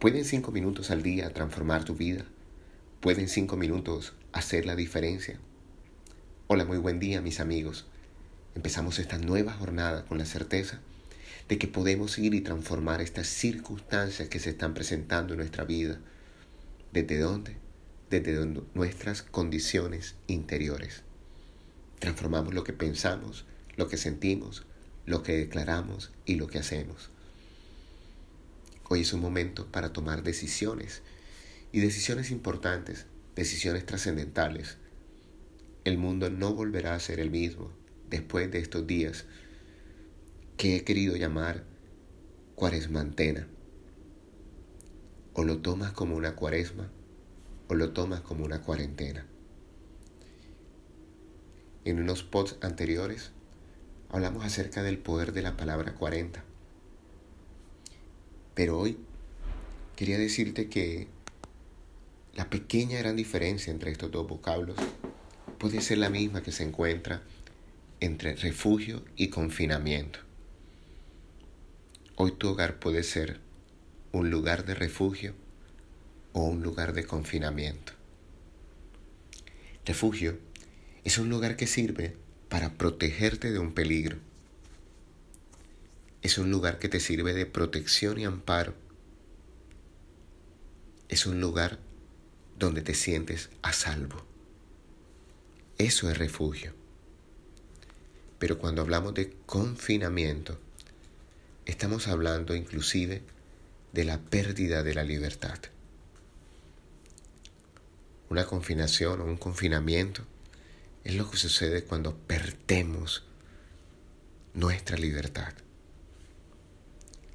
¿Pueden cinco minutos al día transformar tu vida? ¿Pueden cinco minutos hacer la diferencia? Hola, muy buen día mis amigos. Empezamos esta nueva jornada con la certeza de que podemos ir y transformar estas circunstancias que se están presentando en nuestra vida. ¿Desde dónde? Desde nuestras condiciones interiores. Transformamos lo que pensamos, lo que sentimos, lo que declaramos y lo que hacemos. Hoy es un momento para tomar decisiones y decisiones importantes, decisiones trascendentales. El mundo no volverá a ser el mismo después de estos días que he querido llamar cuaresmantena. O lo tomas como una cuaresma o lo tomas como una cuarentena. En unos pods anteriores hablamos acerca del poder de la palabra 40. Pero hoy quería decirte que la pequeña gran diferencia entre estos dos vocablos puede ser la misma que se encuentra entre refugio y confinamiento. Hoy tu hogar puede ser un lugar de refugio o un lugar de confinamiento. Refugio es un lugar que sirve para protegerte de un peligro. Es un lugar que te sirve de protección y amparo. Es un lugar donde te sientes a salvo. Eso es refugio. Pero cuando hablamos de confinamiento, estamos hablando inclusive de la pérdida de la libertad. Una confinación o un confinamiento es lo que sucede cuando perdemos nuestra libertad.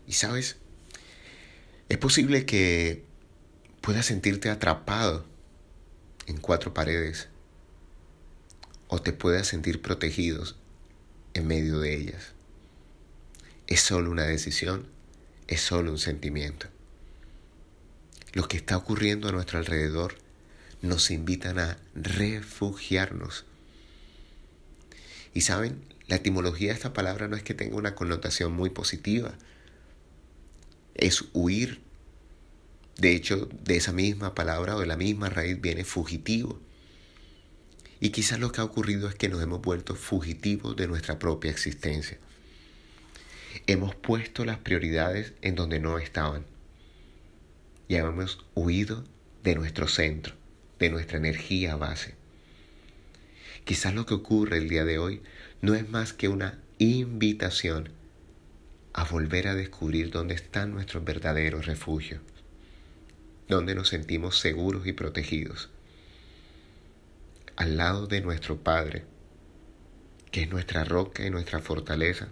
Y sabes, es posible que puedas sentirte atrapado en cuatro paredes o te puedas sentir protegidos en medio de ellas. Es solo una decisión, es solo un sentimiento. Lo que está ocurriendo a nuestro alrededor nos invitan a refugiarnos y saben, la etimología de esta palabra no es que tenga una connotación muy positiva, es huir. De hecho, de esa misma palabra o de la misma raíz viene fugitivo. Y quizás lo que ha ocurrido es que nos hemos vuelto fugitivos de nuestra propia existencia. Hemos puesto las prioridades en donde no estaban. Y hemos huido de nuestro centro, de nuestra energía base. Quizás lo que ocurre el día de hoy no es más que una invitación a volver a descubrir dónde están nuestros verdaderos refugios, dónde nos sentimos seguros y protegidos. Al lado de nuestro Padre, que es nuestra roca y nuestra fortaleza,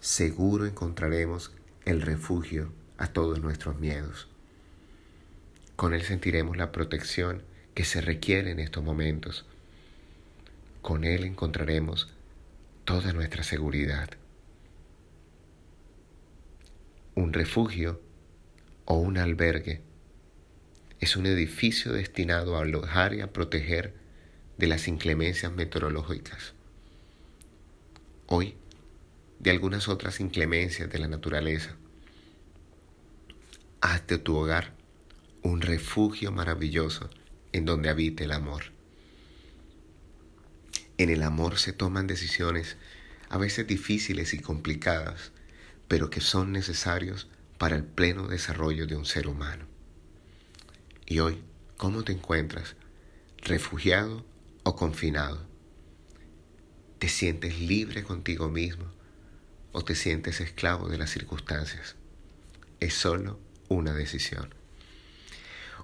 seguro encontraremos el refugio a todos nuestros miedos. Con Él sentiremos la protección que se requiere en estos momentos con Él encontraremos toda nuestra seguridad. Un refugio o un albergue es un edificio destinado a alojar y a proteger de las inclemencias meteorológicas. Hoy, de algunas otras inclemencias de la naturaleza. Haz de tu hogar un refugio maravilloso en donde habite el amor. En el amor se toman decisiones a veces difíciles y complicadas, pero que son necesarios para el pleno desarrollo de un ser humano. Y hoy, ¿cómo te encuentras? ¿Refugiado o confinado? ¿Te sientes libre contigo mismo o te sientes esclavo de las circunstancias? Es solo una decisión.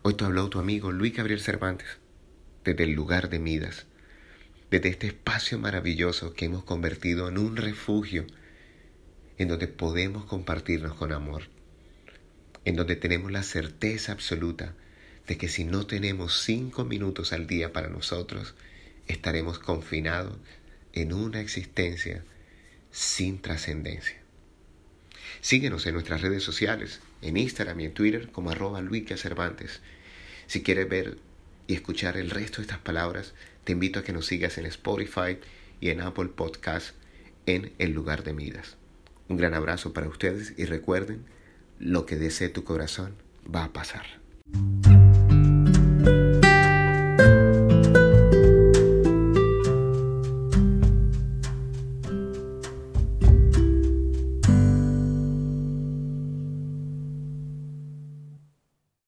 Hoy te habló tu amigo Luis Gabriel Cervantes desde el lugar de Midas desde este espacio maravilloso que hemos convertido en un refugio en donde podemos compartirnos con amor, en donde tenemos la certeza absoluta de que si no tenemos cinco minutos al día para nosotros, estaremos confinados en una existencia sin trascendencia. Síguenos en nuestras redes sociales, en Instagram y en Twitter como arroba Cervantes. Si quieres ver y escuchar el resto de estas palabras, te invito a que nos sigas en Spotify y en Apple Podcast en El lugar de Midas. Un gran abrazo para ustedes y recuerden, lo que desee tu corazón, va a pasar.